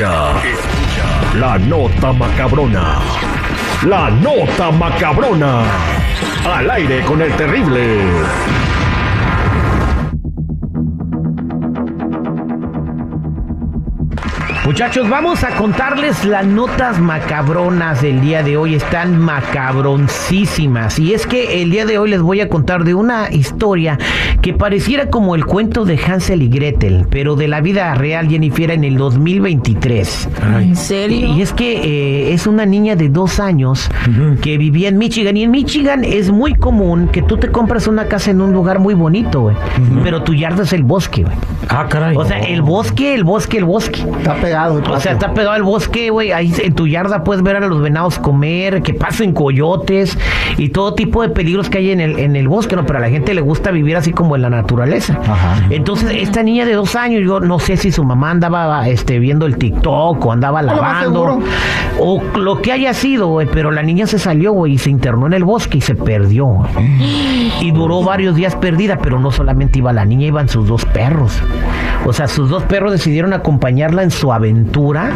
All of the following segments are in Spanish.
La nota macabrona. La nota macabrona. Al aire con el terrible. Muchachos, vamos a contarles las notas macabronas del día de hoy. Están macabroncísimas. Y es que el día de hoy les voy a contar de una historia que pareciera como el cuento de Hansel y Gretel, pero de la vida real, Jennifer, en el 2023. ¿En serio? Y es que eh, es una niña de dos años que vivía en Michigan. Y en Michigan es muy común que tú te compras una casa en un lugar muy bonito, güey. Pero tu yarda es el bosque, güey. Ah, caray. O sea, el bosque, el bosque, el bosque. Está pegado. El O sea, está pegado al bosque, güey. Ahí en tu yarda puedes ver a los venados comer, que pasen coyotes y todo tipo de peligros que hay en el, en el bosque, ¿no? Pero a la gente le gusta vivir así como en la naturaleza. Ajá. Entonces, esta niña de dos años, yo no sé si su mamá andaba este, viendo el TikTok o andaba lavando o lo que haya sido, güey. Pero la niña se salió, güey, y se internó en el bosque y se perdió. Y duró varios días perdida, pero no solamente iba la niña, iban sus dos perros. O sea, sus dos perros decidieron acompañarla en su aventura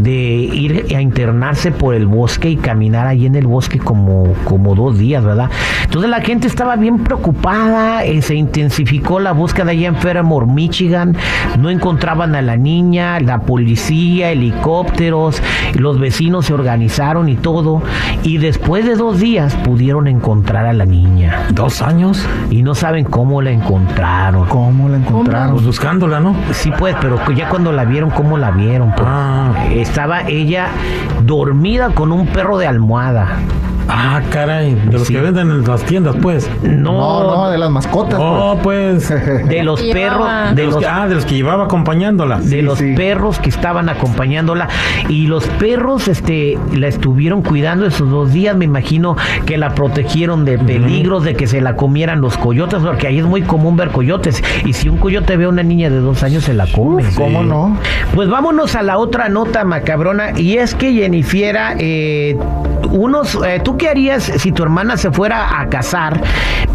de ir a internarse por el bosque y caminar ahí en el bosque como, como dos días, ¿verdad? Entonces la gente estaba bien preocupada, eh, se intensificó la búsqueda allá en Fairmore, Michigan, no encontraban a la niña, la policía, helicópteros, los vecinos se organizaron y todo, y después de dos días pudieron encontrar a la niña. ¿Dos años? Y no saben cómo la encontraron. ¿Cómo la encontraron? Pues buscándola, ¿no? Sí, pues, pero ya cuando la vieron, ¿cómo la vieron? pues? Ah. Estaba ella dormida con un perro de almohada. Ah, caray. De los Sí. que venden en las tiendas, pues. No, No, no, de las mascotas. Oh, pues. de los perros, de los ah, de los que llevaba acompañándola. de Sí, los sí. perros que estaban acompañándola y los perros, este, la estuvieron cuidando esos dos días. Me imagino que la protegieron de peligros, de que se la comieran los coyotes, porque ahí es muy común ver coyotes. Y si un coyote ve a una niña de dos años, se la come. ¿Cómo no? Pues vámonos a la otra nota macabrona y es que Jennifiera, eh, unos, eh, ¿tú qué harías si tu hermana se fuera a casar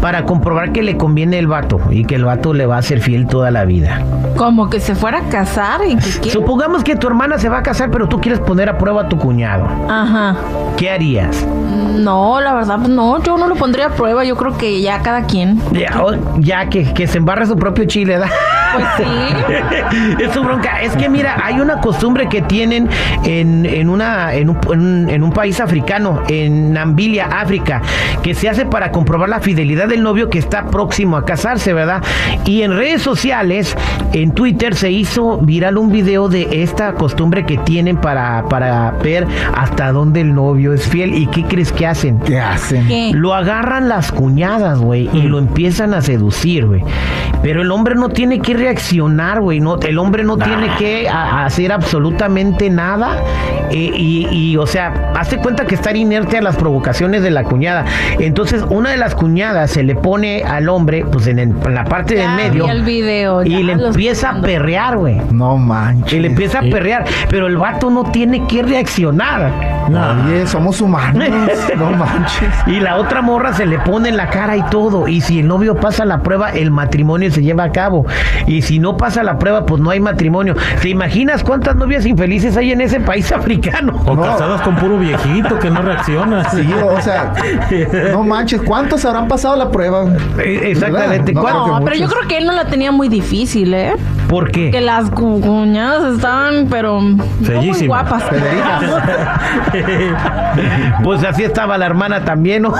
para comprobar que le conviene el vato y que el vato le va a ser fiel toda la vida? Como que se fuera a casar y que qué. Supongamos que tu hermana se va a casar, pero tú quieres poner a prueba a tu cuñado. Ajá. ¿Qué harías? No, la verdad, no, yo no lo pondría a prueba, yo creo que ya cada quien. Ya, ya que, que se embarre su propio chile, ¿verdad? Pues sí. es su bronca. Es que mira, hay una costumbre que tienen en, en una, en, un, en un- en un país africano, en Nambilia, África, que se hace para comprobar la fidelidad del novio que está próximo a casarse, ¿verdad? Y en redes sociales, en Twitter, se hizo viral un video de esta costumbre que tienen para, para ver hasta dónde el novio es fiel. ¿Y qué crees que hacen? ¿Qué hacen? ¿Qué? Lo agarran las cuñadas, güey, y lo empiezan a seducir, güey. Pero el hombre no tiene que reaccionar, güey. No, el hombre no tiene que a- hacer absolutamente nada. eh, y, y, o sea, hazte cuenta que estar inerte a las provocaciones de la cuñada. Entonces, una de las cuñadas se le pone al hombre, pues en, el- en la parte Ya del medio. vi el video, y le empieza a perrear, güey. No manches. Y le empieza a perrear. Pero el vato no tiene que reaccionar. Oye, somos humanos. no manches. Y la otra morra se le pone en la cara y todo. Y si el novio pasa la prueba, el matrimonio se lleva a cabo. Y si no pasa la prueba, pues no hay matrimonio. ¿Te imaginas cuántas novias infelices hay en ese país africano? O No. casadas con puro viejito que no reacciona. Sí, o sea, no manches, ¿cuántos habrán pasado la prueba? Eh, Exactamente. ¿Verdad? ¿Cuál- No, No, pero yo creo que él no la tenía muy difícil, ¿eh? ¿Por qué? Que las cu- cuñadas estaban, pero no muy Bellísimas. guapas. Pues así estaba la hermana también, ¿no?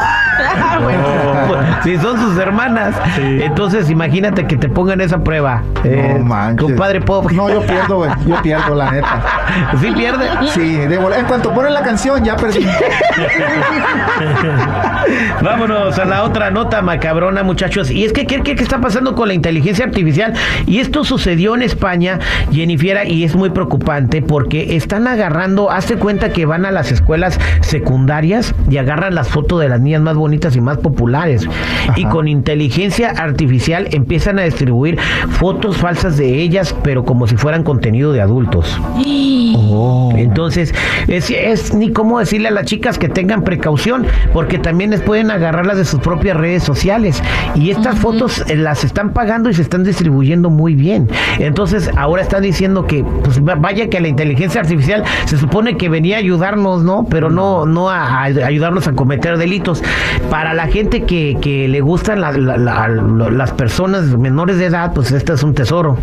Bueno, Pues, si son sus hermanas. Sí. Entonces imagínate que te pongan esa prueba. Eh, no manches. Compadre Pop. No, yo pierdo, güey. Yo pierdo, la neta. ¿Sí pierde? Sí, de vol- en cuanto ponen la canción, ya perdí. Vámonos a la otra nota macabrona, muchachos. Y es que, ¿qué, qué, qué está pasando con la inteligencia artificial? Y esto sucedió en España, Jennifiera, y es muy preocupante porque están agarrando, hazte cuenta que van a las escuelas secundarias y agarran las fotos de las niñas más bonitas y más populares. Y con inteligencia artificial empiezan a distribuir fotos falsas de ellas, pero como si fueran contenido de adultos. Oh. Entonces, es, es ni cómo decirle a las chicas que tengan precaución, porque también les pueden agarrarlas de sus propias redes sociales. Y estas fotos eh, las están pagando y se están distribuyendo muy bien. Entonces, ahora están diciendo que, pues va- vaya que la inteligencia artificial se supone que venía a ayudarnos, ¿no? Pero no, no a, a ayudarnos a cometer delitos. Para la gente que, que le gustan la- la- la- las personas menores de edad, pues este es un tesoro.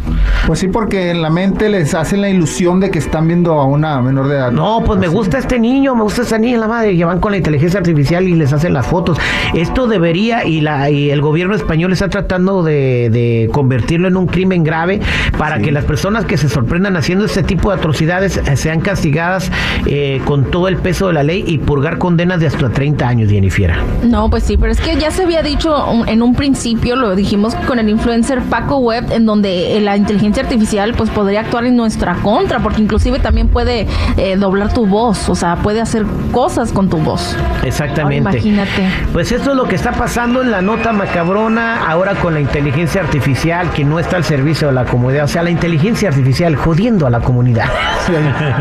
Pues sí, porque en la mente les hacen la ilusión de que están viendo a una menor de edad. No, pues me gusta este niño, me gusta esa niña, la madre, y van con la inteligencia artificial y les hacen las fotos. Esto debería, y, la, y el gobierno español está tratando de, de convertirlo en un crimen grave para que las personas que se sorprendan haciendo este tipo de atrocidades eh, sean castigadas eh, con todo el peso de la ley y purgar condenas de hasta 30 años, Jennifiera. No, pues sí, pero es que ya se había dicho en un principio, lo dijimos con el influencer Paco Webb, en donde eh, la inteligencia artificial pues podría actuar en nuestra contra, porque inclusive también puede eh, doblar tu voz, o sea, puede hacer cosas con tu voz. Exactamente. Ahora imagínate. Pues esto es lo que está pasando en la nota macabrona ahora con la inteligencia artificial que no está al servicio de la comunidad. O sea, la inteligencia artificial jodiendo a la comunidad. Sí,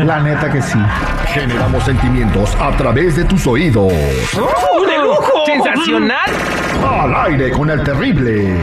la neta que sí. Generamos sentimientos a través de tus oídos. ¡Sensacional! Al aire con el terrible.